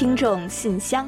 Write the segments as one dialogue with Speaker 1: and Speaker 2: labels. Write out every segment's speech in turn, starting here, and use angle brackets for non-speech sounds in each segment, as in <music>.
Speaker 1: 听众信箱，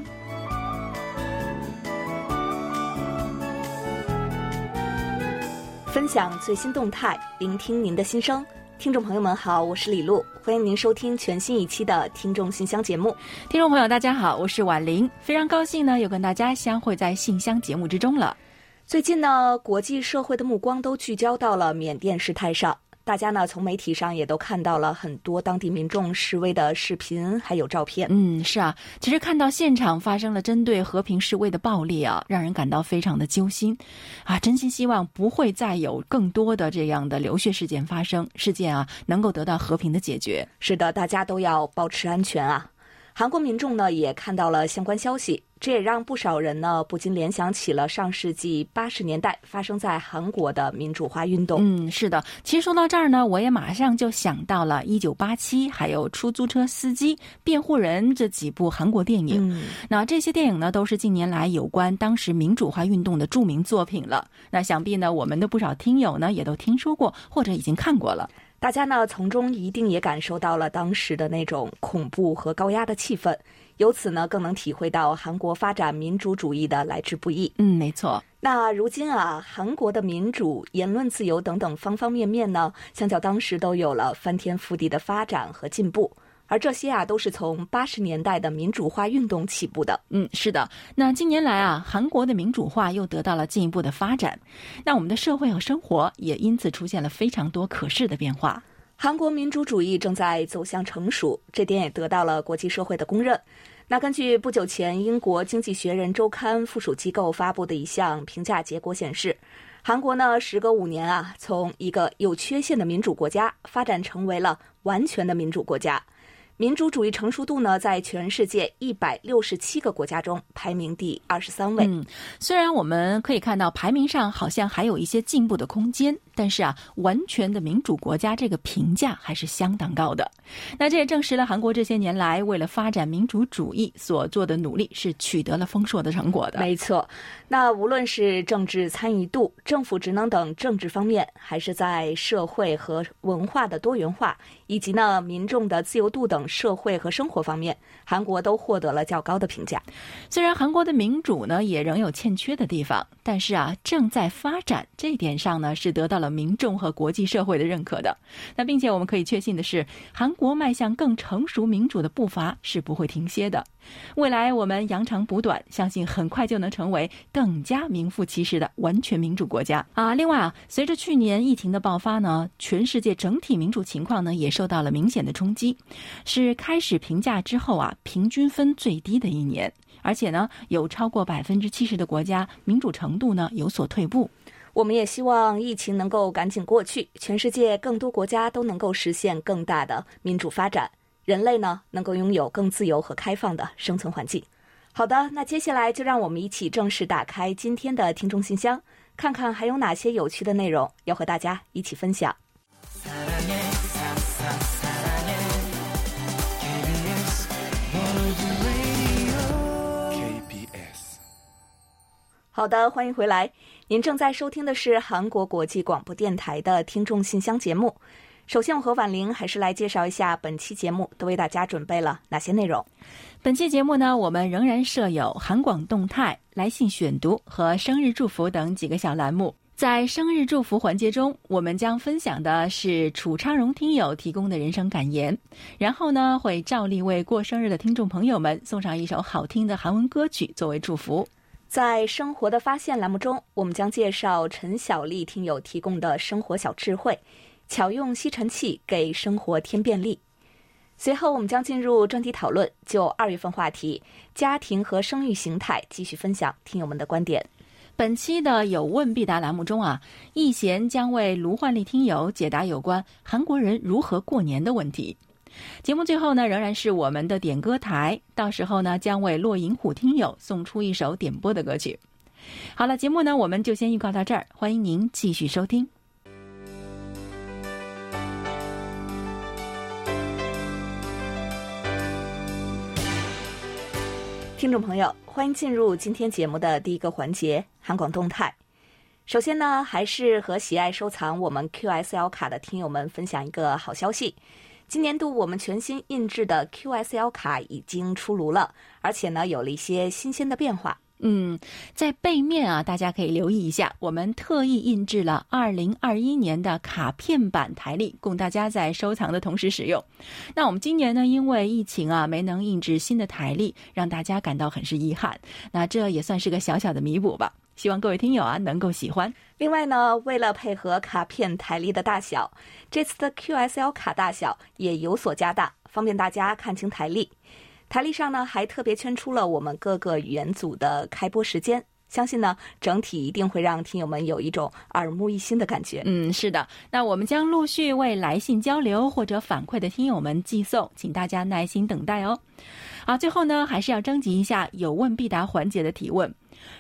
Speaker 1: 分享最新动态，聆听您的心声。听众朋友们好，我是李璐，欢迎您收听全新一期的听众信箱节目。
Speaker 2: 听众朋友大家好，我是婉玲，非常高兴呢，又跟大家相会在信箱节目之中了。
Speaker 1: 最近呢，国际社会的目光都聚焦到了缅甸事态上。大家呢，从媒体上也都看到了很多当地民众示威的视频，还有照片。
Speaker 2: 嗯，是啊，其实看到现场发生了针对和平示威的暴力啊，让人感到非常的揪心，啊，真心希望不会再有更多的这样的流血事件发生，事件啊能够得到和平的解决。
Speaker 1: 是的，大家都要保持安全啊。韩国民众呢也看到了相关消息，这也让不少人呢不禁联想起了上世纪八十年代发生在韩国的民主化运动。
Speaker 2: 嗯，是的。其实说到这儿呢，我也马上就想到了《一九八七》还有《出租车司机》《辩护人》这几部韩国电影。
Speaker 1: 嗯，
Speaker 2: 那这些电影呢，都是近年来有关当时民主化运动的著名作品了。那想必呢，我们的不少听友呢也都听说过或者已经看过了。
Speaker 1: 大家呢从中一定也感受到了当时的那种恐怖和高压的气氛，由此呢更能体会到韩国发展民主主义的来之不易。
Speaker 2: 嗯，没错。
Speaker 1: 那如今啊，韩国的民主、言论自由等等方方面面呢，相较当时都有了翻天覆地的发展和进步。而这些啊，都是从八十年代的民主化运动起步的。
Speaker 2: 嗯，是的。那近年来啊，韩国的民主化又得到了进一步的发展，那我们的社会和生活也因此出现了非常多可视的变化。
Speaker 1: 韩国民主主义正在走向成熟，这点也得到了国际社会的公认。那根据不久前英国《经济学人》周刊附属机构发布的一项评价结果显示，韩国呢，时隔五年啊，从一个有缺陷的民主国家发展成为了完全的民主国家。民主主义成熟度呢，在全世界一百六十七个国家中排名第二十三位。
Speaker 2: 虽然我们可以看到排名上好像还有一些进步的空间，但是啊，完全的民主国家这个评价还是相当高的。那这也证实了韩国这些年来为了发展民主主义所做的努力是取得了丰硕的成果的。
Speaker 1: 没错，那无论是政治参与度、政府职能等政治方面，还是在社会和文化的多元化，以及呢民众的自由度等。社会和生活方面，韩国都获得了较高的评价。
Speaker 2: 虽然韩国的民主呢也仍有欠缺的地方，但是啊正在发展这一点上呢是得到了民众和国际社会的认可的。那并且我们可以确信的是，韩国迈向更成熟民主的步伐是不会停歇的。未来我们扬长补短，相信很快就能成为更加名副其实的完全民主国家啊！另外啊，随着去年疫情的爆发呢，全世界整体民主情况呢也受到了明显的冲击，是开始评价之后啊平均分最低的一年，而且呢有超过百分之七十的国家民主程度呢有所退步。
Speaker 1: 我们也希望疫情能够赶紧过去，全世界更多国家都能够实现更大的民主发展。人类呢，能够拥有更自由和开放的生存环境。好的，那接下来就让我们一起正式打开今天的听众信箱，看看还有哪些有趣的内容要和大家一起分享。好的，欢迎回来。您正在收听的是韩国国际广播电台的听众信箱节目。首先，我和婉玲还是来介绍一下本期节目都为大家准备了哪些内容。
Speaker 2: 本期节目呢，我们仍然设有韩广动态、来信选读和生日祝福等几个小栏目。在生日祝福环节中，我们将分享的是楚昌荣听友提供的人生感言，然后呢，会照例为过生日的听众朋友们送上一首好听的韩文歌曲作为祝福。
Speaker 1: 在生活的发现栏目中，我们将介绍陈小丽听友提供的生活小智慧。巧用吸尘器给生活添便利。随后，我们将进入专题讨论，就二月份话题“家庭和生育形态”继续分享听友们的观点。
Speaker 2: 本期的有问必答栏目中啊，易贤将为卢焕丽听友解答有关韩国人如何过年的问题。节目最后呢，仍然是我们的点歌台，到时候呢，将为落银虎听友送出一首点播的歌曲。好了，节目呢，我们就先预告到这儿，欢迎您继续收听。
Speaker 1: 听众朋友，欢迎进入今天节目的第一个环节——韩广动态。首先呢，还是和喜爱收藏我们 QSL 卡的听友们分享一个好消息，今年度我们全新印制的 QSL 卡已经出炉了，而且呢有了一些新鲜的变化。
Speaker 2: 嗯，在背面啊，大家可以留意一下，我们特意印制了二零二一年的卡片版台历，供大家在收藏的同时使用。那我们今年呢，因为疫情啊，没能印制新的台历，让大家感到很是遗憾。那这也算是个小小的弥补吧。希望各位听友啊能够喜欢。
Speaker 1: 另外呢，为了配合卡片台历的大小，这次的 QSL 卡大小也有所加大，方便大家看清台历。台历上呢，还特别圈出了我们各个语言组的开播时间，相信呢，整体一定会让听友们有一种耳目一新的感觉。
Speaker 2: 嗯，是的，那我们将陆续为来信交流或者反馈的听友们寄送，请大家耐心等待哦。好，最后呢，还是要征集一下有问必答环节的提问。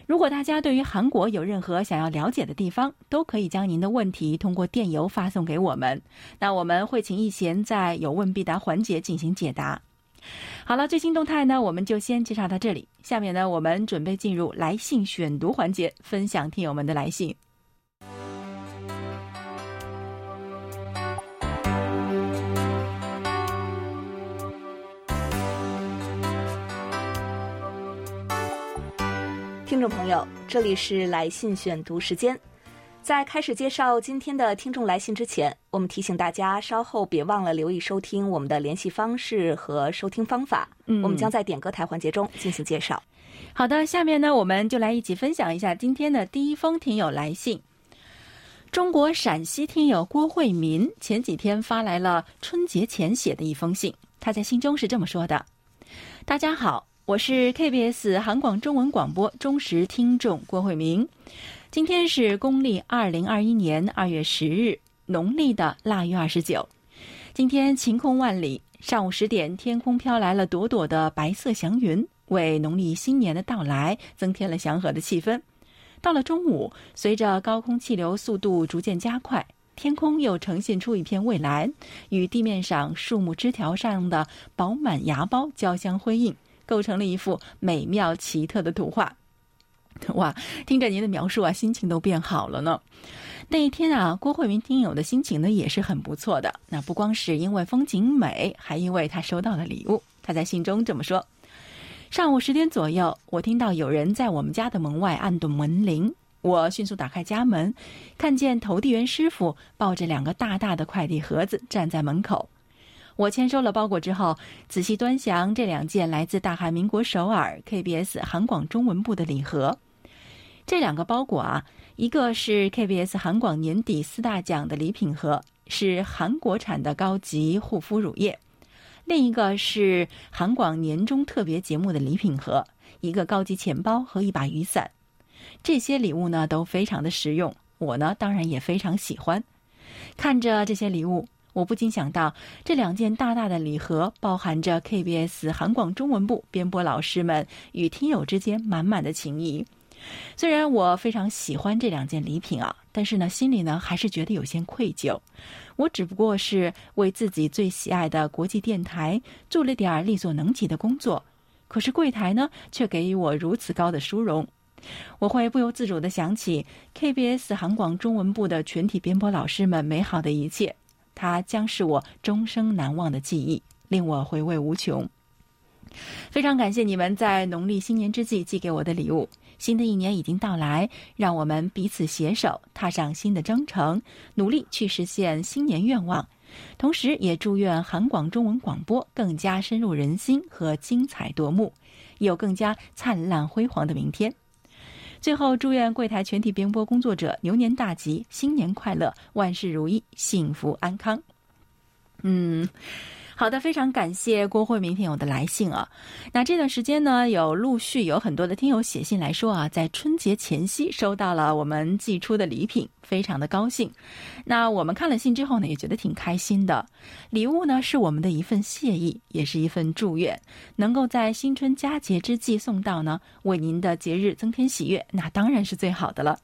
Speaker 2: 如果大家对于韩国有任何想要了解的地方，都可以将您的问题通过电邮发送给我们，那我们会请易贤在有问必答环节进行解答。好了，最新动态呢，我们就先介绍到这里。下面呢，我们准备进入来信选读环节，分享听友们的来信。
Speaker 1: 听众朋友，这里是来信选读时间。在开始介绍今天的听众来信之前，我们提醒大家稍后别忘了留意收听我们的联系方式和收听方法。嗯，我们将在点歌台环节中进行介绍。
Speaker 2: 好的，下面呢，我们就来一起分享一下今天的第一封听友来信。中国陕西听友郭慧民前几天发来了春节前写的一封信，他在信中是这么说的：“大家好，我是 KBS 韩广中文广播忠实听众郭慧民。”今天是公历二零二一年二月十日，农历的腊月二十九。今天晴空万里，上午十点，天空飘来了朵朵的白色祥云，为农历新年的到来增添了祥和的气氛。到了中午，随着高空气流速度逐渐加快，天空又呈现出一片蔚蓝，与地面上树木枝条上的饱满芽苞交相辉映，构成了一幅美妙奇特的图画。<laughs> 哇，听着您的描述啊，心情都变好了呢。那一天啊，郭慧明听友的心情呢也是很不错的。那不光是因为风景美，还因为他收到了礼物。他在信中这么说：上午十点左右，我听到有人在我们家的门外按动门铃，我迅速打开家门，看见投递员师傅抱着两个大大的快递盒子站在门口。我签收了包裹之后，仔细端详这两件来自大韩民国首尔 KBS 韩广中文部的礼盒。这两个包裹啊，一个是 KBS 韩广年底四大奖的礼品盒，是韩国产的高级护肤乳液；另一个是韩广年终特别节目的礼品盒，一个高级钱包和一把雨伞。这些礼物呢都非常的实用，我呢当然也非常喜欢。看着这些礼物，我不禁想到这两件大大的礼盒包含着 KBS 韩广中文部编播老师们与听友之间满满的情谊。虽然我非常喜欢这两件礼品啊，但是呢，心里呢还是觉得有些愧疚。我只不过是为自己最喜爱的国际电台做了点力所能及的工作，可是柜台呢却给予我如此高的殊荣，我会不由自主的想起 KBS 韩广中文部的全体编播老师们美好的一切，它将是我终生难忘的记忆，令我回味无穷。非常感谢你们在农历新年之际寄给我的礼物。新的一年已经到来，让我们彼此携手，踏上新的征程，努力去实现新年愿望。同时，也祝愿韩广中文广播更加深入人心和精彩夺目，有更加灿烂辉煌的明天。最后，祝愿柜台全体编播工作者牛年大吉，新年快乐，万事如意，幸福安康。嗯。好的，非常感谢郭慧明听友的来信啊。那这段时间呢，有陆续有很多的听友写信来说啊，在春节前夕收到了我们寄出的礼品，非常的高兴。那我们看了信之后呢，也觉得挺开心的。礼物呢，是我们的一份谢意，也是一份祝愿，能够在新春佳节之际送到呢，为您的节日增添喜悦，那当然是最好的了。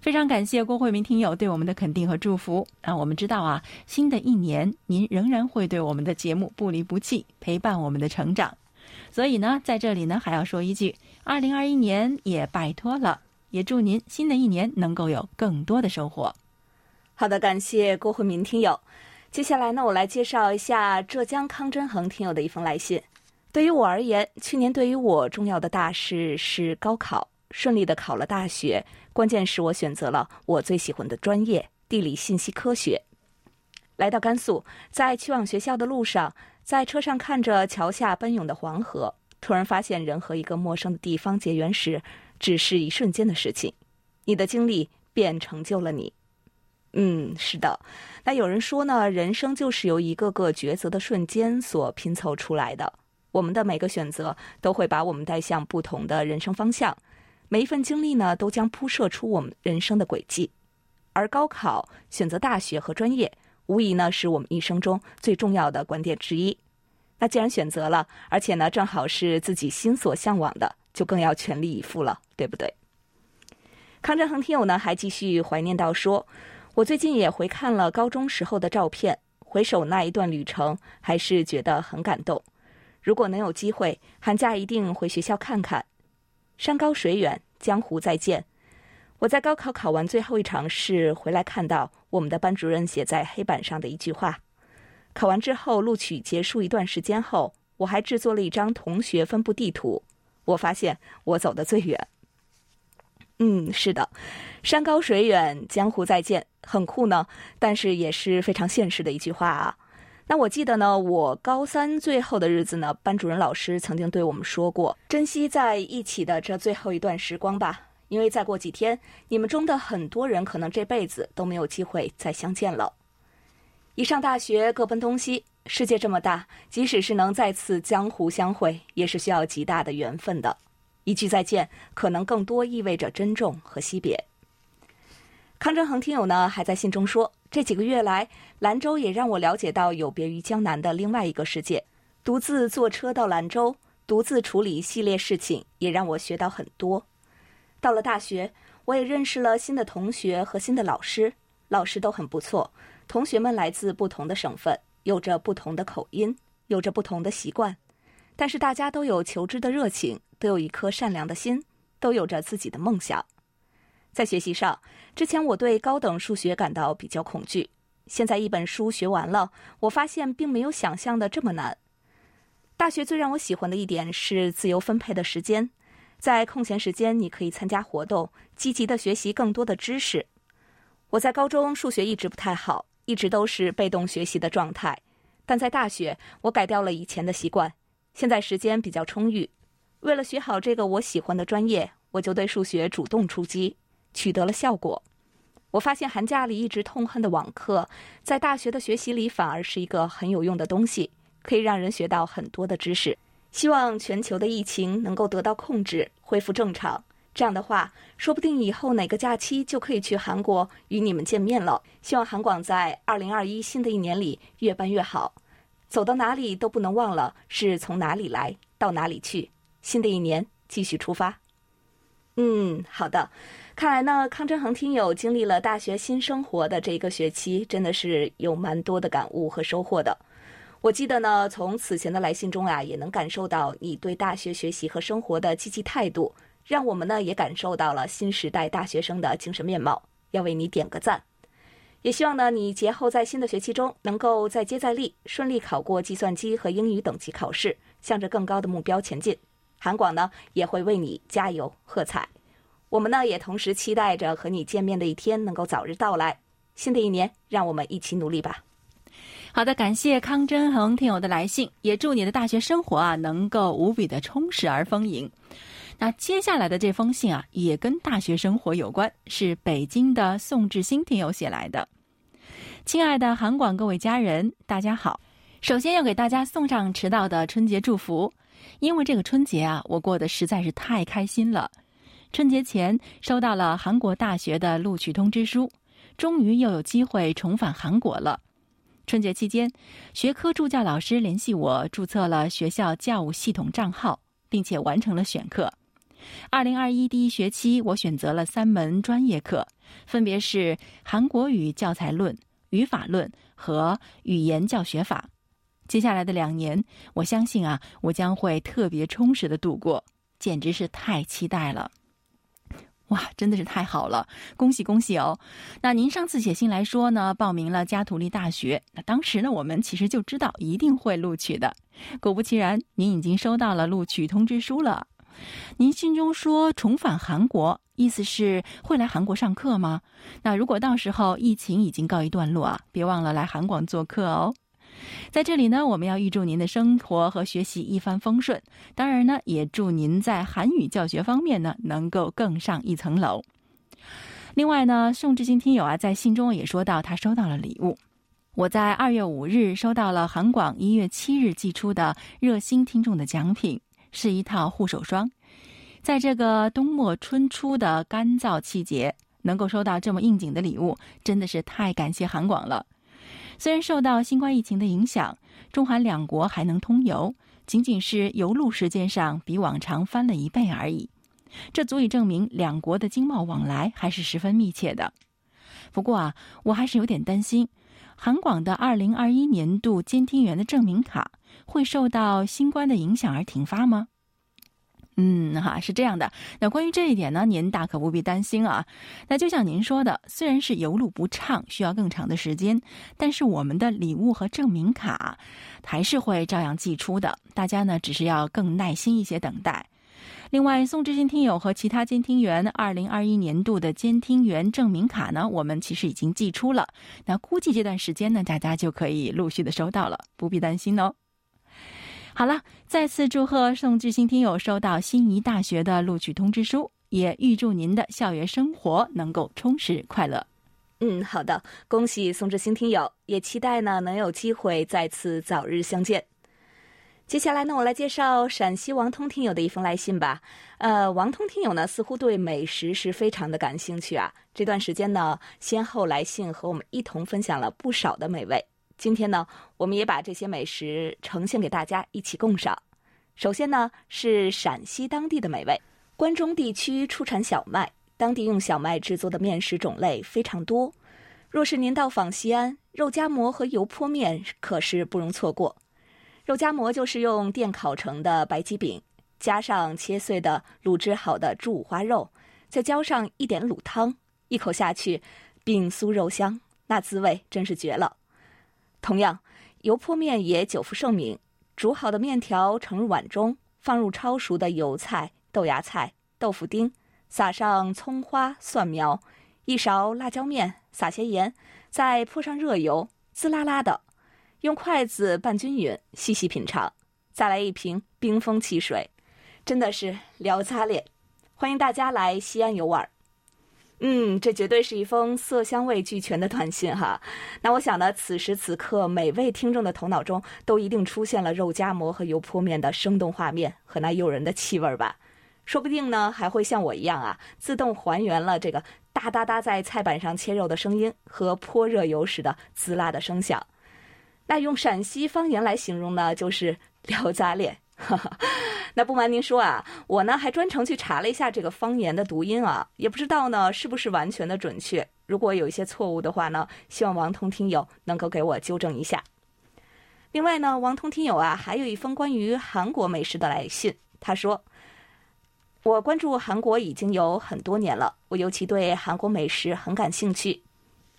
Speaker 2: 非常感谢郭慧明听友对我们的肯定和祝福啊！我们知道啊，新的一年您仍然会对我们的节目不离不弃，陪伴我们的成长。所以呢，在这里呢，还要说一句：二零二一年也拜托了，也祝您新的一年能够有更多的收获。
Speaker 1: 好的，感谢郭慧明听友。接下来呢，我来介绍一下浙江康真恒听友的一封来信。对于我而言，去年对于我重要的大事是高考，顺利的考了大学。关键是我选择了我最喜欢的专业——地理信息科学。来到甘肃，在去往学校的路上，在车上看着桥下奔涌的黄河，突然发现人和一个陌生的地方结缘时，只是一瞬间的事情。你的经历便成就了你。嗯，是的。那有人说呢，人生就是由一个个抉择的瞬间所拼凑出来的。我们的每个选择都会把我们带向不同的人生方向。每一份经历呢，都将铺设出我们人生的轨迹，而高考、选择大学和专业，无疑呢是我们一生中最重要的观点之一。那既然选择了，而且呢正好是自己心所向往的，就更要全力以赴了，对不对？康振恒听友呢还继续怀念到说：“我最近也回看了高中时候的照片，回首那一段旅程，还是觉得很感动。如果能有机会，寒假一定回学校看看。”山高水远，江湖再见。我在高考考完最后一场试回来，看到我们的班主任写在黑板上的一句话。考完之后，录取结束一段时间后，我还制作了一张同学分布地图。我发现我走得最远。嗯，是的，山高水远，江湖再见，很酷呢，但是也是非常现实的一句话啊。那我记得呢，我高三最后的日子呢，班主任老师曾经对我们说过：“珍惜在一起的这最后一段时光吧，因为再过几天，你们中的很多人可能这辈子都没有机会再相见了。”一上大学各奔东西，世界这么大，即使是能再次江湖相会，也是需要极大的缘分的。一句再见，可能更多意味着珍重和惜别。康振恒听友呢，还在信中说。这几个月来，兰州也让我了解到有别于江南的另外一个世界。独自坐车到兰州，独自处理一系列事情，也让我学到很多。到了大学，我也认识了新的同学和新的老师，老师都很不错。同学们来自不同的省份，有着不同的口音，有着不同的习惯，但是大家都有求知的热情，都有一颗善良的心，都有着自己的梦想。在学习上，之前我对高等数学感到比较恐惧。现在一本书学完了，我发现并没有想象的这么难。大学最让我喜欢的一点是自由分配的时间，在空闲时间你可以参加活动，积极的学习更多的知识。我在高中数学一直不太好，一直都是被动学习的状态，但在大学我改掉了以前的习惯，现在时间比较充裕。为了学好这个我喜欢的专业，我就对数学主动出击。取得了效果，我发现寒假里一直痛恨的网课，在大学的学习里反而是一个很有用的东西，可以让人学到很多的知识。希望全球的疫情能够得到控制，恢复正常。这样的话，说不定以后哪个假期就可以去韩国与你们见面了。希望韩广在二零二一新的一年里越办越好，走到哪里都不能忘了是从哪里来到哪里去。新的一年继续出发。嗯，好的。看来呢，康真恒听友经历了大学新生活的这一个学期，真的是有蛮多的感悟和收获的。我记得呢，从此前的来信中啊，也能感受到你对大学学习和生活的积极态度，让我们呢也感受到了新时代大学生的精神面貌，要为你点个赞。也希望呢，你节后在新的学期中能够再接再厉，顺利考过计算机和英语等级考试，向着更高的目标前进。韩广呢也会为你加油喝彩。我们呢也同时期待着和你见面的一天能够早日到来。新的一年，让我们一起努力吧。
Speaker 2: 好的，感谢康真恒听友的来信，也祝你的大学生活啊能够无比的充实而丰盈。那接下来的这封信啊也跟大学生活有关，是北京的宋志新听友写来的。亲爱的韩广各位家人，大家好。首先要给大家送上迟到的春节祝福，因为这个春节啊我过得实在是太开心了。春节前收到了韩国大学的录取通知书，终于又有机会重返韩国了。春节期间，学科助教老师联系我注册了学校教务系统账号，并且完成了选课。二零二一第一学期，我选择了三门专业课，分别是韩国语教材论、语法论和语言教学法。接下来的两年，我相信啊，我将会特别充实的度过，简直是太期待了。哇，真的是太好了，恭喜恭喜哦！那您上次写信来说呢，报名了加图利大学，那当时呢，我们其实就知道一定会录取的。果不其然，您已经收到了录取通知书了。您信中说重返韩国，意思是会来韩国上课吗？那如果到时候疫情已经告一段落啊，别忘了来韩广做客哦。在这里呢，我们要预祝您的生活和学习一帆风顺。当然呢，也祝您在韩语教学方面呢能够更上一层楼。另外呢，宋志新听友啊，在信中也说到他收到了礼物。我在二月五日收到了韩广一月七日寄出的热心听众的奖品，是一套护手霜。在这个冬末春初的干燥季节，能够收到这么应景的礼物，真的是太感谢韩广了。虽然受到新冠疫情的影响，中韩两国还能通邮，仅仅是邮路时间上比往常翻了一倍而已。这足以证明两国的经贸往来还是十分密切的。不过啊，我还是有点担心，韩广的二零二一年度监听员的证明卡会受到新冠的影响而停发吗？嗯，哈，是这样的。那关于这一点呢，您大可不必担心啊。那就像您说的，虽然是邮路不畅，需要更长的时间，但是我们的礼物和证明卡还是会照样寄出的。大家呢，只是要更耐心一些等待。另外，宋志新听友和其他监听员二零二一年度的监听员证明卡呢，我们其实已经寄出了。那估计这段时间呢，大家就可以陆续的收到了，不必担心哦。好了，再次祝贺宋志新听友收到心仪大学的录取通知书，也预祝您的校园生活能够充实快乐。
Speaker 1: 嗯，好的，恭喜宋志新听友，也期待呢能有机会再次早日相见。接下来呢，我来介绍陕西王通听友的一封来信吧。呃，王通听友呢似乎对美食是非常的感兴趣啊，这段时间呢先后来信和我们一同分享了不少的美味。今天呢，我们也把这些美食呈现给大家一起共赏。首先呢，是陕西当地的美味。关中地区出产小麦，当地用小麦制作的面食种类非常多。若是您到访西安，肉夹馍和油泼面可是不容错过。肉夹馍就是用电烤成的白吉饼，加上切碎的卤制好的猪五花肉，再浇上一点卤汤，一口下去，饼酥肉香，那滋味真是绝了。同样，油泼面也久负盛名。煮好的面条盛入碗中，放入焯熟的油菜、豆芽菜、豆腐丁，撒上葱花、蒜苗，一勺辣椒面，撒些盐，再泼上热油，滋啦啦的，用筷子拌均匀，细细品尝。再来一瓶冰封汽水，真的是聊擦脸。欢迎大家来西安游玩。嗯，这绝对是一封色香味俱全的短信哈。那我想呢，此时此刻每位听众的头脑中都一定出现了肉夹馍和油泼面的生动画面和那诱人的气味吧。说不定呢，还会像我一样啊，自动还原了这个哒哒哒在菜板上切肉的声音和泼热油时的滋啦的声响。那用陕西方言来形容呢，就是 <laughs> 撩扎脸。哈哈。那不瞒您说啊，我呢还专程去查了一下这个方言的读音啊，也不知道呢是不是完全的准确。如果有一些错误的话呢，希望王通听友能够给我纠正一下。另外呢，王通听友啊还有一封关于韩国美食的来信，他说：“我关注韩国已经有很多年了，我尤其对韩国美食很感兴趣。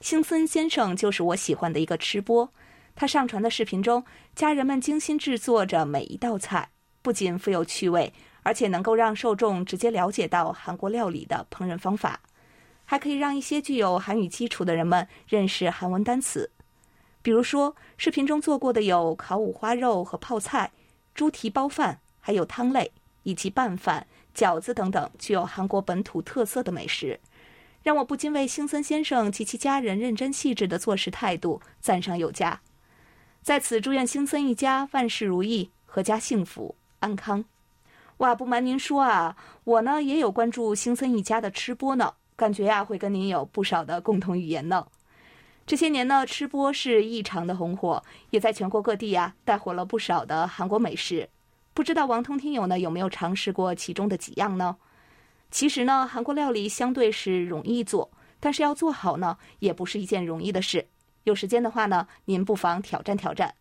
Speaker 1: 星森先生就是我喜欢的一个吃播，他上传的视频中，家人们精心制作着每一道菜。”不仅富有趣味，而且能够让受众直接了解到韩国料理的烹饪方法，还可以让一些具有韩语基础的人们认识韩文单词。比如说，视频中做过的有烤五花肉和泡菜、猪蹄包饭，还有汤类以及拌饭、饺子等等具有韩国本土特色的美食，让我不禁为星森先生及其家人认真细致的做事态度赞赏有加。在此，祝愿星森一家万事如意，阖家幸福。安康，哇！不瞒您说啊，我呢也有关注星森一家的吃播呢，感觉呀会跟您有不少的共同语言呢。这些年呢，吃播是异常的红火，也在全国各地呀带火了不少的韩国美食。不知道王通听友呢有没有尝试过其中的几样呢？其实呢，韩国料理相对是容易做，但是要做好呢也不是一件容易的事。有时间的话呢，您不妨挑战挑战。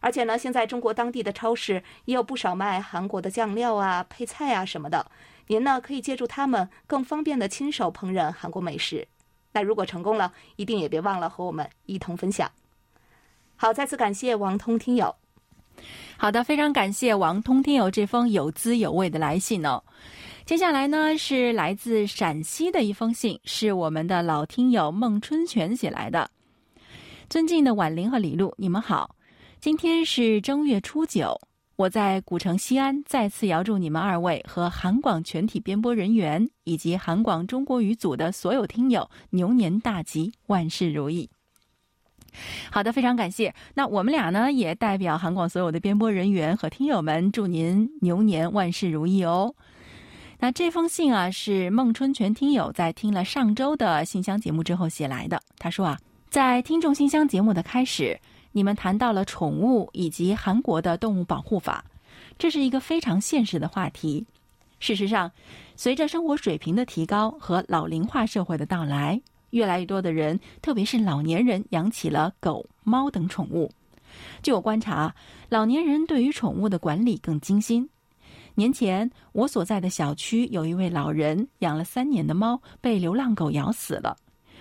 Speaker 1: 而且呢，现在中国当地的超市也有不少卖韩国的酱料啊、配菜啊什么的，您呢可以借助它们更方便的亲手烹饪韩国美食。那如果成功了，一定也别忘了和我们一同分享。好，再次感谢王通听友。
Speaker 2: 好的，非常感谢王通听友这封有滋有味的来信哦。接下来呢是来自陕西的一封信，是我们的老听友孟春全写来的。尊敬的婉玲和李璐，你们好，今天是正月初九，我在古城西安再次遥祝你们二位和韩广全体编播人员以及韩广中国语组的所有听友牛年大吉，万事如意。好的，非常感谢。那我们俩呢，也代表韩广所有的编播人员和听友们，祝您牛年万事如意哦。那这封信啊，是孟春全听友在听了上周的信箱节目之后写来的。他说啊，在听众信箱节目的开始，你们谈到了宠物以及韩国的动物保护法，这是一个非常现实的话题。事实上，随着生活水平的提高和老龄化社会的到来。越来越多的人，特别是老年人，养起了狗、猫等宠物。据我观察，老年人对于宠物的管理更精心。年前，我所在的小区有一位老人养了三年的猫被流浪狗咬死了。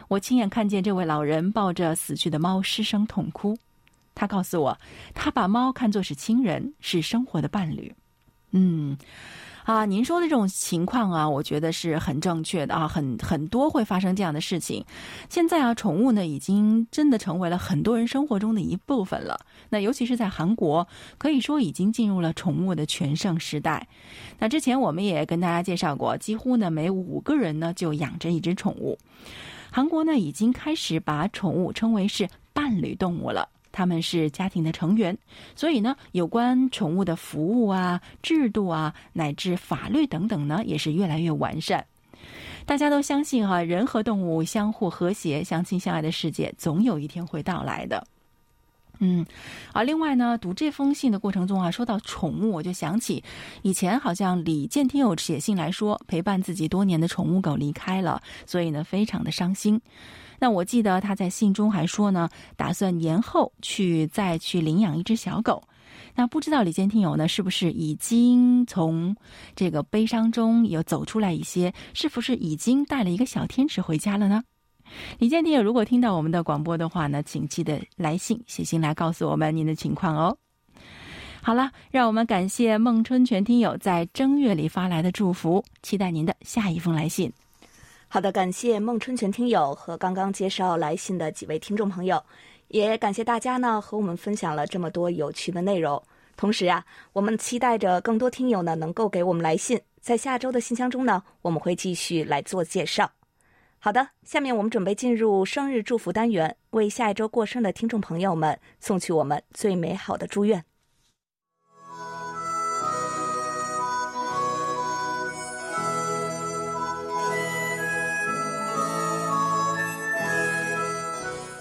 Speaker 2: 我亲眼看见这位老人抱着死去的猫失声痛哭。他告诉我，他把猫看作是亲人，是生活的伴侣。嗯。啊，您说的这种情况啊，我觉得是很正确的啊，很很多会发生这样的事情。现在啊，宠物呢已经真的成为了很多人生活中的一部分了。那尤其是在韩国，可以说已经进入了宠物的全盛时代。那之前我们也跟大家介绍过，几乎呢每五个人呢就养着一只宠物。韩国呢已经开始把宠物称为是伴侣动物了。他们是家庭的成员，所以呢，有关宠物的服务啊、制度啊，乃至法律等等呢，也是越来越完善。大家都相信哈，人和动物相互和谐、相亲相爱的世界，总有一天会到来的。嗯，啊，另外呢，读这封信的过程中啊，说到宠物，我就想起以前好像李健听友写信来说，陪伴自己多年的宠物狗离开了，所以呢，非常的伤心。那我记得他在信中还说呢，打算年后去再去领养一只小狗。那不知道李健听友呢，是不是已经从这个悲伤中有走出来一些？是不是已经带了一个小天使回家了呢？李健听友如果听到我们的广播的话呢，请记得来信写信来告诉我们您的情况哦。好了，让我们感谢孟春全听友在正月里发来的祝福，期待您的下一封来信。
Speaker 1: 好的，感谢孟春全听友和刚刚介绍来信的几位听众朋友，也感谢大家呢和我们分享了这么多有趣的内容。同时啊，我们期待着更多听友呢能够给我们来信，在下周的信箱中呢，我们会继续来做介绍。好的，下面我们准备进入生日祝福单元，为下一周过生的听众朋友们送去我们最美好的祝愿。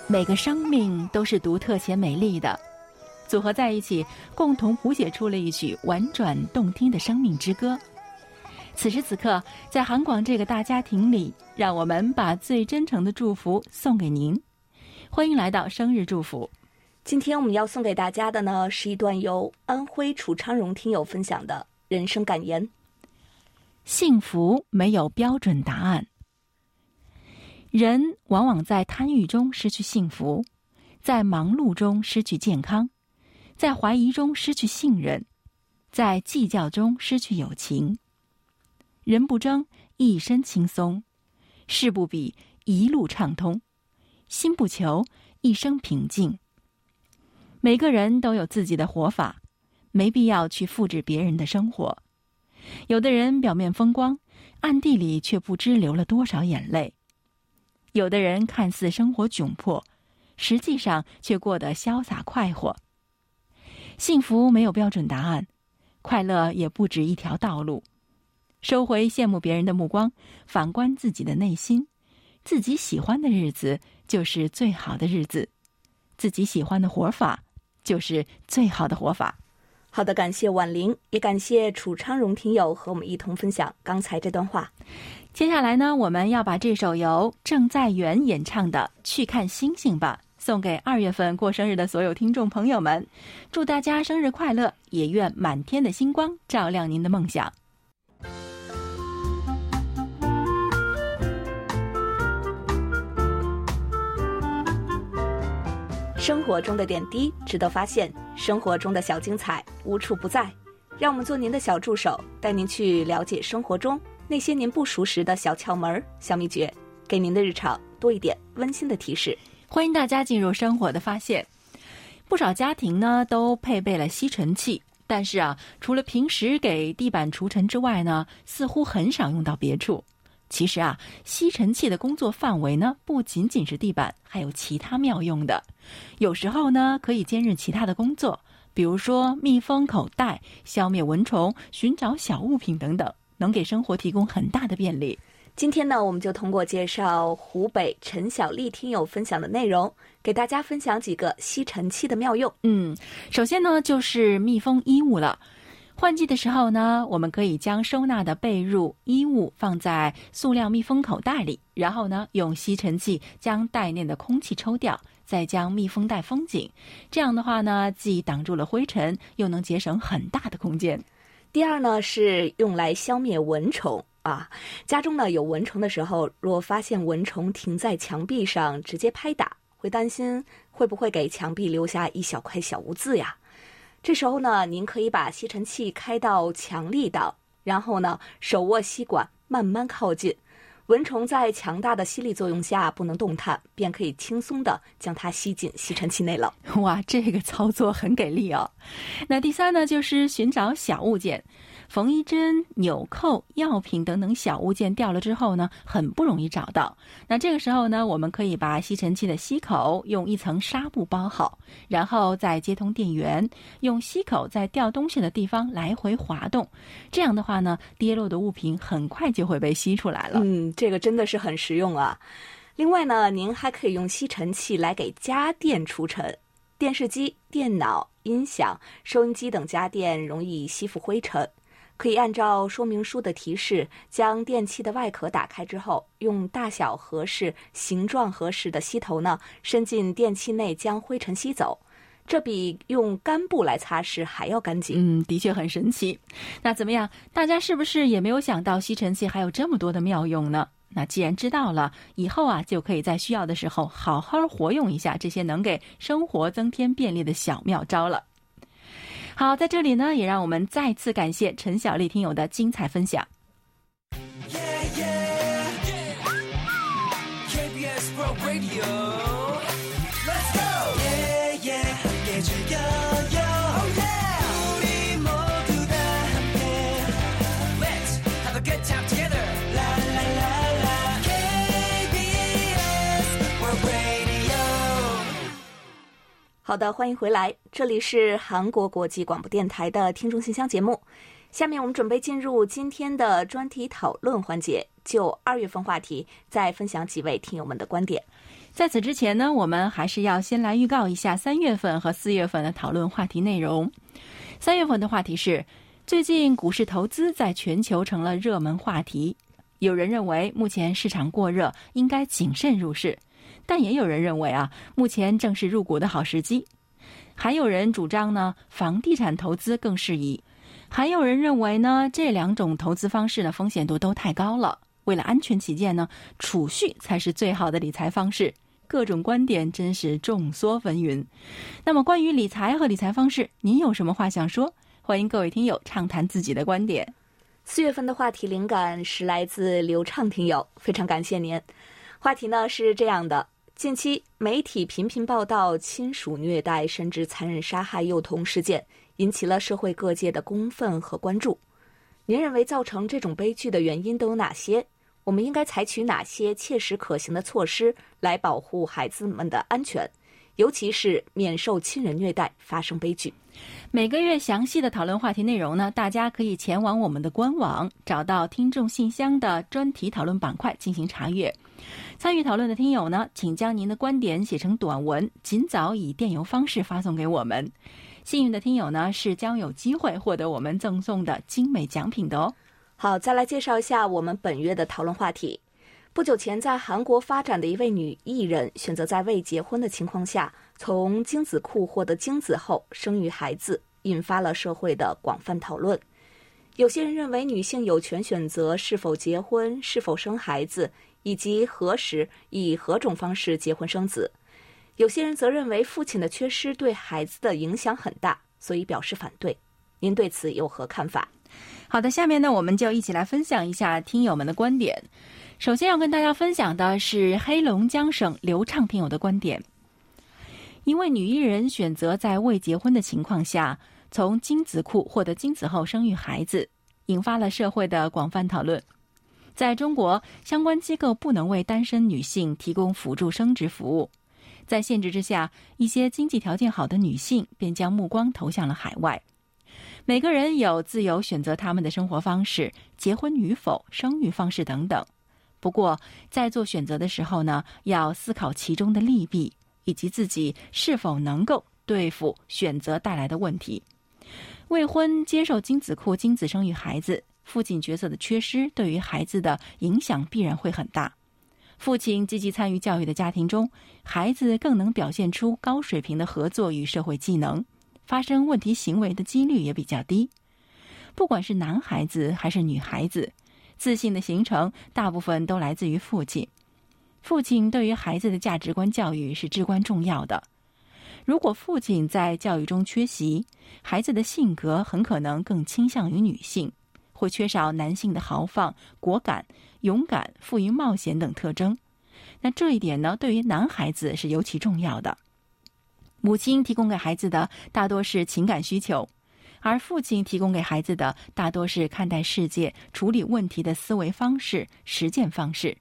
Speaker 2: 每个生命都是独特且美丽的，组合在一起，共同谱写出了一曲婉转动听的生命之歌。此时此刻，在韩广这个大家庭里，让我们把最真诚的祝福送给您。欢迎来到生日祝福。
Speaker 1: 今天我们要送给大家的呢，是一段由安徽楚昌荣听友分享的人生感言：
Speaker 2: 幸福没有标准答案。人往往在贪欲中失去幸福，在忙碌中失去健康，在怀疑中失去信任，在计较中失去友情。人不争，一身轻松；事不比，一路畅通；心不求，一生平静。每个人都有自己的活法，没必要去复制别人的生活。有的人表面风光，暗地里却不知流了多少眼泪。有的人看似生活窘迫，实际上却过得潇洒快活。幸福没有标准答案，快乐也不止一条道路。收回羡慕别人的目光，反观自己的内心，自己喜欢的日子就是最好的日子，自己喜欢的活法就是最好的活法。
Speaker 1: 好的，感谢婉玲，也感谢楚昌荣听友和我们一同分享刚才这段话。
Speaker 2: 接下来呢，我们要把这首由郑在元演唱的《去看星星吧》送给二月份过生日的所有听众朋友们，祝大家生日快乐！也愿满天的星光照亮您的梦想。
Speaker 1: 生活中的点滴值得发现，生活中的小精彩无处不在。让我们做您的小助手，带您去了解生活中那些您不熟识的小窍门、小秘诀，给您的日常多一点温馨的提示。
Speaker 2: 欢迎大家进入生活的发现。不少家庭呢都配备了吸尘器，但是啊，除了平时给地板除尘之外呢，似乎很少用到别处。其实啊，吸尘器的工作范围呢，不仅仅是地板，还有其他妙用的。有时候呢，可以兼任其他的工作，比如说密封口袋、消灭蚊虫、寻找小物品等等，能给生活提供很大的便利。
Speaker 1: 今天呢，我们就通过介绍湖北陈小丽听友分享的内容，给大家分享几个吸尘器的妙用。
Speaker 2: 嗯，首先呢，就是密封衣物了。换季的时候呢，我们可以将收纳的被褥、衣物放在塑料密封口袋里，然后呢，用吸尘器将袋内的空气抽掉，再将密封袋封紧。这样的话呢，既挡住了灰尘，又能节省很大的空间。
Speaker 1: 第二呢，是用来消灭蚊虫啊。家中呢有蚊虫的时候，若发现蚊虫停在墙壁上，直接拍打，会担心会不会给墙壁留下一小块小污渍呀？这时候呢，您可以把吸尘器开到强力档，然后呢，手握吸管慢慢靠近，蚊虫在强大的吸力作用下不能动弹，便可以轻松的将它吸进吸尘器内了。
Speaker 2: 哇，这个操作很给力哦。那第三呢，就是寻找小物件。缝衣针、纽扣、药品等等小物件掉了之后呢，很不容易找到。那这个时候呢，我们可以把吸尘器的吸口用一层纱布包好，然后再接通电源，用吸口在掉东西的地方来回滑动。这样的话呢，跌落的物品很快就会被吸出来了。
Speaker 1: 嗯，这个真的是很实用啊。另外呢，您还可以用吸尘器来给家电除尘。电视机、电脑、音响、收音机等家电容易吸附灰尘。可以按照说明书的提示，将电器的外壳打开之后，用大小合适、形状合适的吸头呢，伸进电器内将灰尘吸走。这比用干布来擦拭还要干净。
Speaker 2: 嗯，的确很神奇。那怎么样？大家是不是也没有想到吸尘器还有这么多的妙用呢？那既然知道了，以后啊，就可以在需要的时候好好活用一下这些能给生活增添便利的小妙招了。好，在这里呢，也让我们再次感谢陈小丽听友的精彩分享。
Speaker 1: 好的，欢迎回来，这里是韩国国际广播电台的听众信箱节目。下面我们准备进入今天的专题讨论环节，就二月份话题再分享几位听友们的观点。
Speaker 2: 在此之前呢，我们还是要先来预告一下三月份和四月份的讨论话题内容。三月份的话题是：最近股市投资在全球成了热门话题，有人认为目前市场过热，应该谨慎入市。但也有人认为啊，目前正是入股的好时机；还有人主张呢，房地产投资更适宜；还有人认为呢，这两种投资方式的风险度都太高了。为了安全起见呢，储蓄才是最好的理财方式。各种观点真是众说纷纭。那么，关于理财和理财方式，您有什么话想说？欢迎各位听友畅谈自己的观点。
Speaker 1: 四月份的话题灵感是来自刘畅听友，非常感谢您。话题呢是这样的。近期媒体频频报道亲属虐待甚至残忍杀害幼童事件，引起了社会各界的公愤和关注。您认为造成这种悲剧的原因都有哪些？我们应该采取哪些切实可行的措施来保护孩子们的安全，尤其是免受亲人虐待发生悲剧？
Speaker 2: 每个月详细的讨论话题内容呢，大家可以前往我们的官网，找到听众信箱的专题讨论板块进行查阅。参与讨论的听友呢，请将您的观点写成短文，尽早以电邮方式发送给我们。幸运的听友呢，是将有机会获得我们赠送的精美奖品的哦。
Speaker 1: 好，再来介绍一下我们本月的讨论话题。不久前在韩国发展的一位女艺人，选择在未结婚的情况下，从精子库获得精子后生育孩子，引发了社会的广泛讨论。有些人认为女性有权选择是否结婚、是否生孩子。以及何时以何种方式结婚生子，有些人则认为父亲的缺失对孩子的影响很大，所以表示反对。您对此有何看法？
Speaker 2: 好的，下面呢，我们就一起来分享一下听友们的观点。首先要跟大家分享的是黑龙江省刘畅听友的观点。一位女艺人选择在未结婚的情况下，从精子库获得精子后生育孩子，引发了社会的广泛讨论。在中国，相关机构不能为单身女性提供辅助生殖服务，在限制之下，一些经济条件好的女性便将目光投向了海外。每个人有自由选择他们的生活方式、结婚与否、生育方式等等。不过，在做选择的时候呢，要思考其中的利弊，以及自己是否能够对付选择带来的问题。未婚接受精子库精子生育孩子，父亲角色的缺失对于孩子的影响必然会很大。父亲积极参与教育的家庭中，孩子更能表现出高水平的合作与社会技能，发生问题行为的几率也比较低。不管是男孩子还是女孩子。自信的形成大部分都来自于父亲，父亲对于孩子的价值观教育是至关重要的。如果父亲在教育中缺席，孩子的性格很可能更倾向于女性，会缺少男性的豪放、果敢、勇敢、富于冒险等特征。那这一点呢，对于男孩子是尤其重要的。母亲提供给孩子的大多是情感需求。而父亲提供给孩子的大多是看待世界、处理问题的思维方式、实践方式。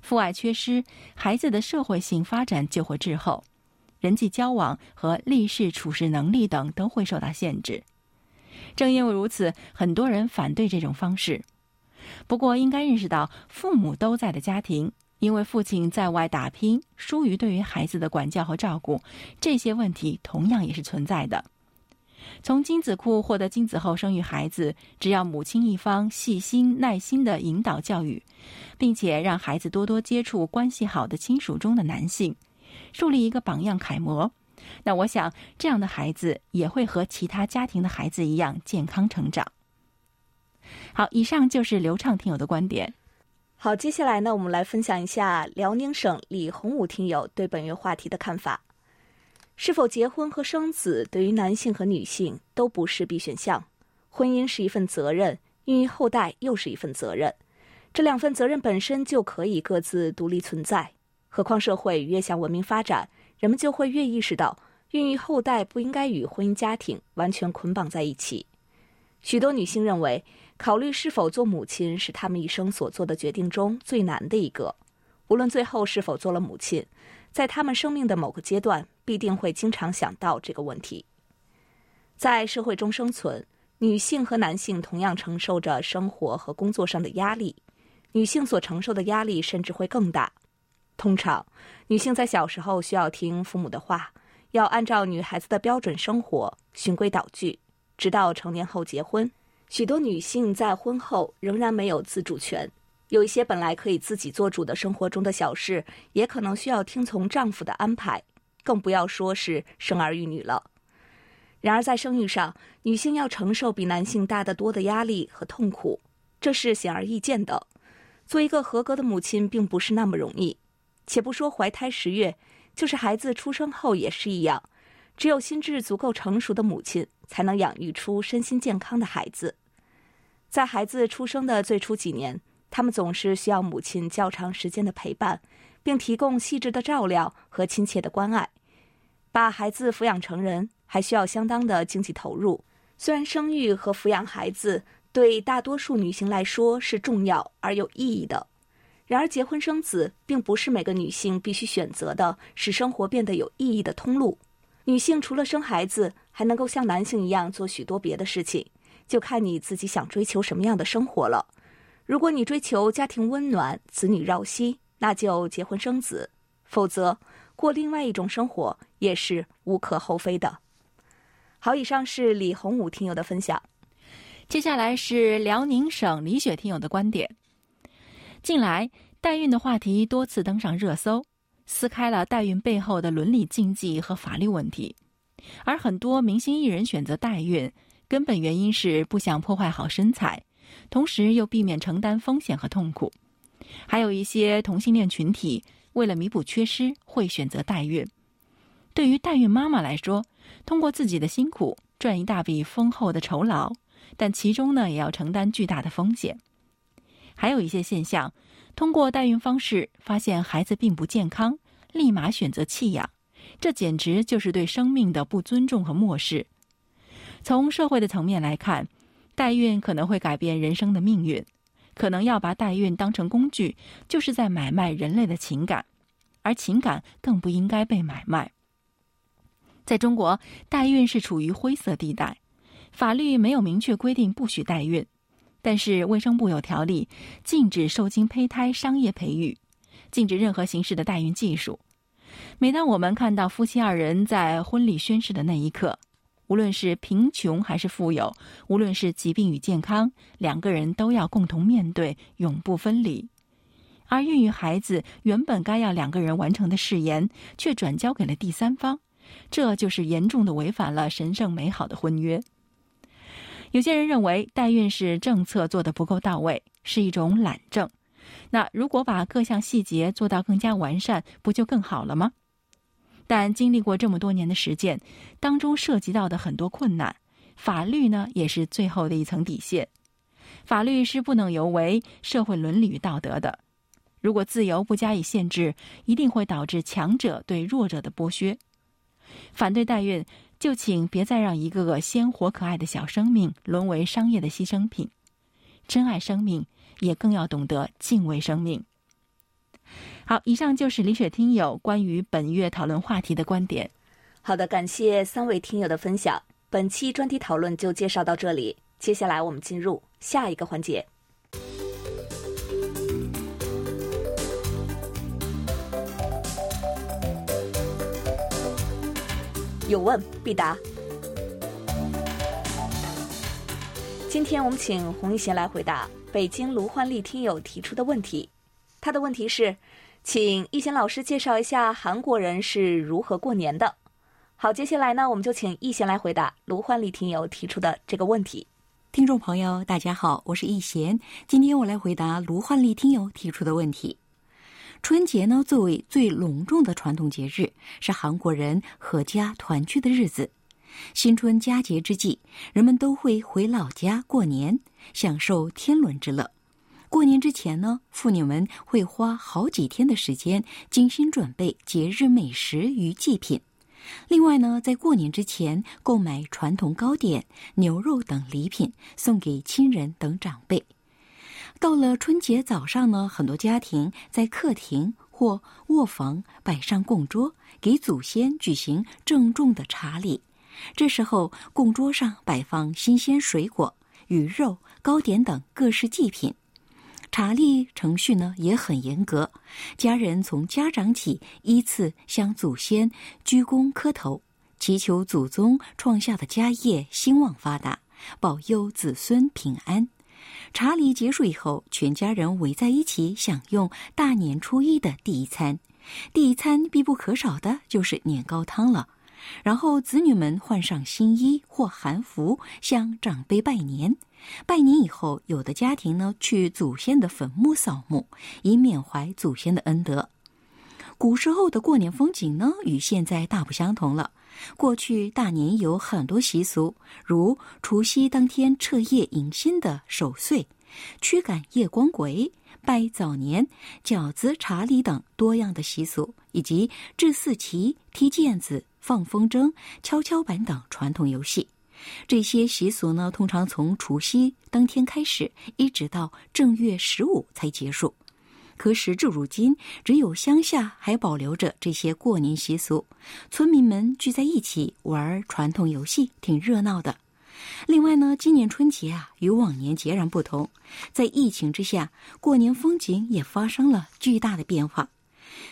Speaker 2: 父爱缺失，孩子的社会性发展就会滞后，人际交往和立事处事能力等都会受到限制。正因为如此，很多人反对这种方式。不过，应该认识到，父母都在的家庭，因为父亲在外打拼，疏于对于孩子的管教和照顾，这些问题同样也是存在的。从精子库获得精子后生育孩子，只要母亲一方细心耐心的引导教育，并且让孩子多多接触关系好的亲属中的男性，树立一个榜样楷模，那我想这样的孩子也会和其他家庭的孩子一样健康成长。好，以上就是刘畅听友的观点。
Speaker 1: 好，接下来呢，我们来分享一下辽宁省李洪武听友对本月话题的看法。是否结婚和生子，对于男性和女性都不是必选项。婚姻是一份责任，孕育后代又是一份责任。这两份责任本身就可以各自独立存在。何况社会越向文明发展，人们就会越意识到，孕育后代不应该与婚姻家庭完全捆绑在一起。许多女性认为，考虑是否做母亲是她们一生所做的决定中最难的一个。无论最后是否做了母亲。在他们生命的某个阶段，必定会经常想到这个问题。在社会中生存，女性和男性同样承受着生活和工作上的压力，女性所承受的压力甚至会更大。通常，女性在小时候需要听父母的话，要按照女孩子的标准生活，循规蹈矩，直到成年后结婚。许多女性在婚后仍然没有自主权。有一些本来可以自己做主的生活中的小事，也可能需要听从丈夫的安排，更不要说是生儿育女了。然而，在生育上，女性要承受比男性大得多的压力和痛苦，这是显而易见的。做一个合格的母亲并不是那么容易，且不说怀胎十月，就是孩子出生后也是一样。只有心智足够成熟的母亲，才能养育出身心健康的孩子。在孩子出生的最初几年。他们总是需要母亲较长时间的陪伴，并提供细致的照料和亲切的关爱。把孩子抚养成人，还需要相当的经济投入。虽然生育和抚养孩子对大多数女性来说是重要而有意义的，然而结婚生子并不是每个女性必须选择的使生活变得有意义的通路。女性除了生孩子，还能够像男性一样做许多别的事情，就看你自己想追求什么样的生活了。如果你追求家庭温暖、子女绕膝，那就结婚生子；否则，过另外一种生活也是无可厚非的。好，以上是李洪武听友的分享。
Speaker 2: 接下来是辽宁省李雪听友的观点。近来，代孕的话题多次登上热搜，撕开了代孕背后的伦理禁忌和法律问题。而很多明星艺人选择代孕，根本原因是不想破坏好身材。同时又避免承担风险和痛苦，还有一些同性恋群体为了弥补缺失，会选择代孕，对于代孕妈妈来说，通过自己的辛苦赚一大笔丰厚的酬劳，但其中呢也要承担巨大的风险。还有一些现象，通过代孕方式发现孩子并不健康，立马选择弃养，这简直就是对生命的不尊重和漠视。从社会的层面来看，代孕可能会改变人生的命运，可能要把代孕当成工具，就是在买卖人类的情感，而情感更不应该被买卖。在中国，代孕是处于灰色地带，法律没有明确规定不许代孕，但是卫生部有条例禁止受精胚胎商业培育，禁止任何形式的代孕技术。每当我们看到夫妻二人在婚礼宣誓的那一刻，无论是贫穷还是富有，无论是疾病与健康，两个人都要共同面对，永不分离。而孕育孩子原本该要两个人完成的誓言，却转交给了第三方，这就是严重的违反了神圣美好的婚约。有些人认为代孕是政策做得不够到位，是一种懒政。那如果把各项细节做到更加完善，不就更好了吗？但经历过这么多年的实践，当中涉及到的很多困难，法律呢也是最后的一层底线。法律是不能有违社会伦理道德的。如果自由不加以限制，一定会导致强者对弱者的剥削。反对代孕，就请别再让一个个鲜活可爱的小生命沦为商业的牺牲品。珍爱生命，也更要懂得敬畏生命。好，以上就是李雪听友关于本月讨论话题的观点。
Speaker 1: 好的，感谢三位听友的分享。本期专题讨论就介绍到这里，接下来我们进入下一个环节。有问必答。今天我们请洪一贤来回答北京卢焕丽听友提出的问题。他的问题是。请易贤老师介绍一下韩国人是如何过年的。好，接下来呢，我们就请易贤来回答卢焕丽听友提出的这个问题。
Speaker 3: 听众朋友，大家好，我是易贤，今天我来回答卢焕丽听友提出的问题。春节呢，作为最隆重的传统节日，是韩国人阖家团聚的日子。新春佳节之际，人们都会回老家过年，享受天伦之乐。过年之前呢，妇女们会花好几天的时间精心准备节日美食与祭品。另外呢，在过年之前购买传统糕点、牛肉等礼品送给亲人等长辈。到了春节早上呢，很多家庭在客厅或卧房摆上供桌，给祖先举行郑重的茶礼。这时候，供桌上摆放新鲜水果、鱼肉、糕点等各式祭品。查理程序呢也很严格，家人从家长起依次向祖先鞠躬磕头，祈求祖宗创下的家业兴旺发达，保佑子孙平安。查理结束以后，全家人围在一起享用大年初一的第一餐，第一餐必不可少的就是年糕汤了。然后子女们换上新衣或韩服，向长辈拜年。拜年以后，有的家庭呢去祖先的坟墓扫墓，以缅怀祖先的恩德。古时候的过年风景呢，与现在大不相同了。过去大年有很多习俗，如除夕当天彻夜迎新的守岁，驱赶夜光鬼、拜早年、饺子、茶礼等多样的习俗，以及掷四旗、踢毽子、放风筝、跷跷板等传统游戏。这些习俗呢，通常从除夕当天开始，一直到正月十五才结束。可时至如今，只有乡下还保留着这些过年习俗，村民们聚在一起玩传统游戏，挺热闹的。另外呢，今年春节啊，与往年截然不同，在疫情之下，过年风景也发生了巨大的变化。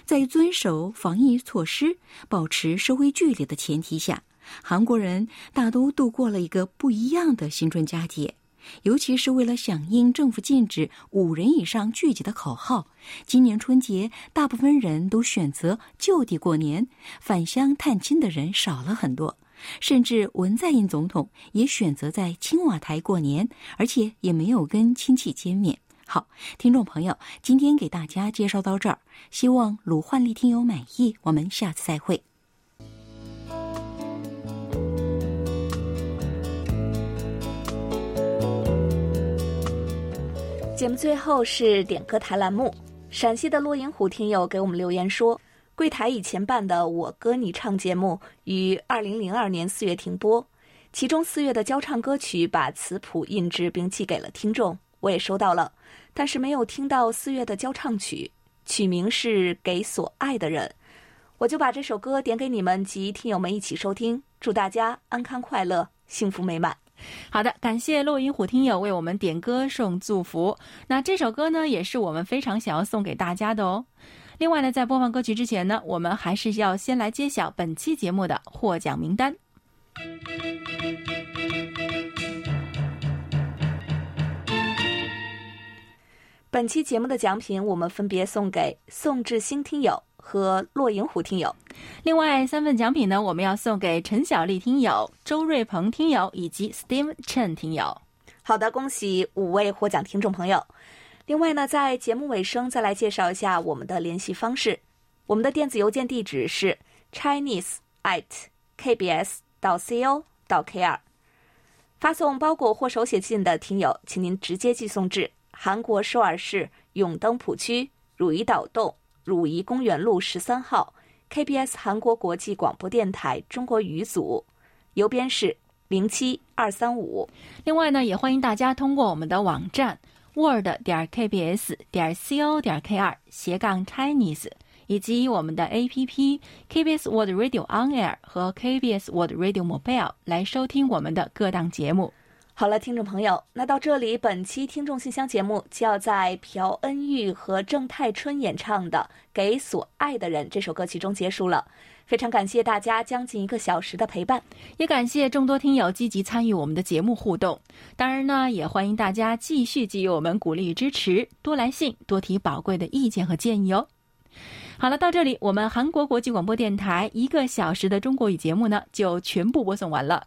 Speaker 3: 在遵守防疫措施、保持社会距离的前提下。韩国人大都度过了一个不一样的新春佳节，尤其是为了响应政府禁止五人以上聚集的口号。今年春节，大部分人都选择就地过年，返乡探亲的人少了很多。甚至文在寅总统也选择在青瓦台过年，而且也没有跟亲戚见面。好，听众朋友，今天给大家介绍到这儿，希望鲁焕丽听友满意。我们下次再会。
Speaker 1: 节目最后是点歌台栏目。陕西的骆银虎听友给我们留言说，柜台以前办的《我歌你唱》节目于二零零二年四月停播，其中四月的交唱歌曲把词谱印制并寄给了听众，我也收到了，但是没有听到四月的交唱曲，曲名是《给所爱的人》，我就把这首歌点给你们及听友们一起收听，祝大家安康快乐，幸福美满。
Speaker 2: 好的，感谢落音虎听友为我们点歌送祝福。那这首歌呢，也是我们非常想要送给大家的哦。另外呢，在播放歌曲之前呢，我们还是要先来揭晓本期节目的获奖名单。
Speaker 1: 本期节目的奖品，我们分别送给宋志新听友和落银虎听友。
Speaker 2: 另外三份奖品呢，我们要送给陈小丽听友、周瑞鹏听友以及 Steve Chen 听友。
Speaker 1: 好的，恭喜五位获奖听众朋友。另外呢，在节目尾声再来介绍一下我们的联系方式。我们的电子邮件地址是 chinese at kbs 到 co 到 kr。发送包裹或手写信的听友，请您直接寄送至韩国首尔市永登浦区汝矣岛洞汝矣公园路十三号。KBS 韩国国际广播电台中国语组，邮编是零七二三五。
Speaker 2: 另外呢，也欢迎大家通过我们的网站 word 点 kbs 点 co 点 kr 斜杠 Chinese，以及我们的 APP KBS World Radio On Air 和 KBS World Radio Mobile 来收听我们的各档节目。
Speaker 1: 好了，听众朋友，那到这里，本期听众信箱节目就要在朴恩玉和郑泰春演唱的《给所爱的人》这首歌曲中结束了。非常感谢大家将近一个小时的陪伴，
Speaker 2: 也感谢众多听友积极参与我们的节目互动。当然呢，也欢迎大家继续给予我们鼓励与支持，多来信，多提宝贵的意见和建议哦。好了，到这里，我们韩国国际广播电台一个小时的中国语节目呢，就全部播送完了。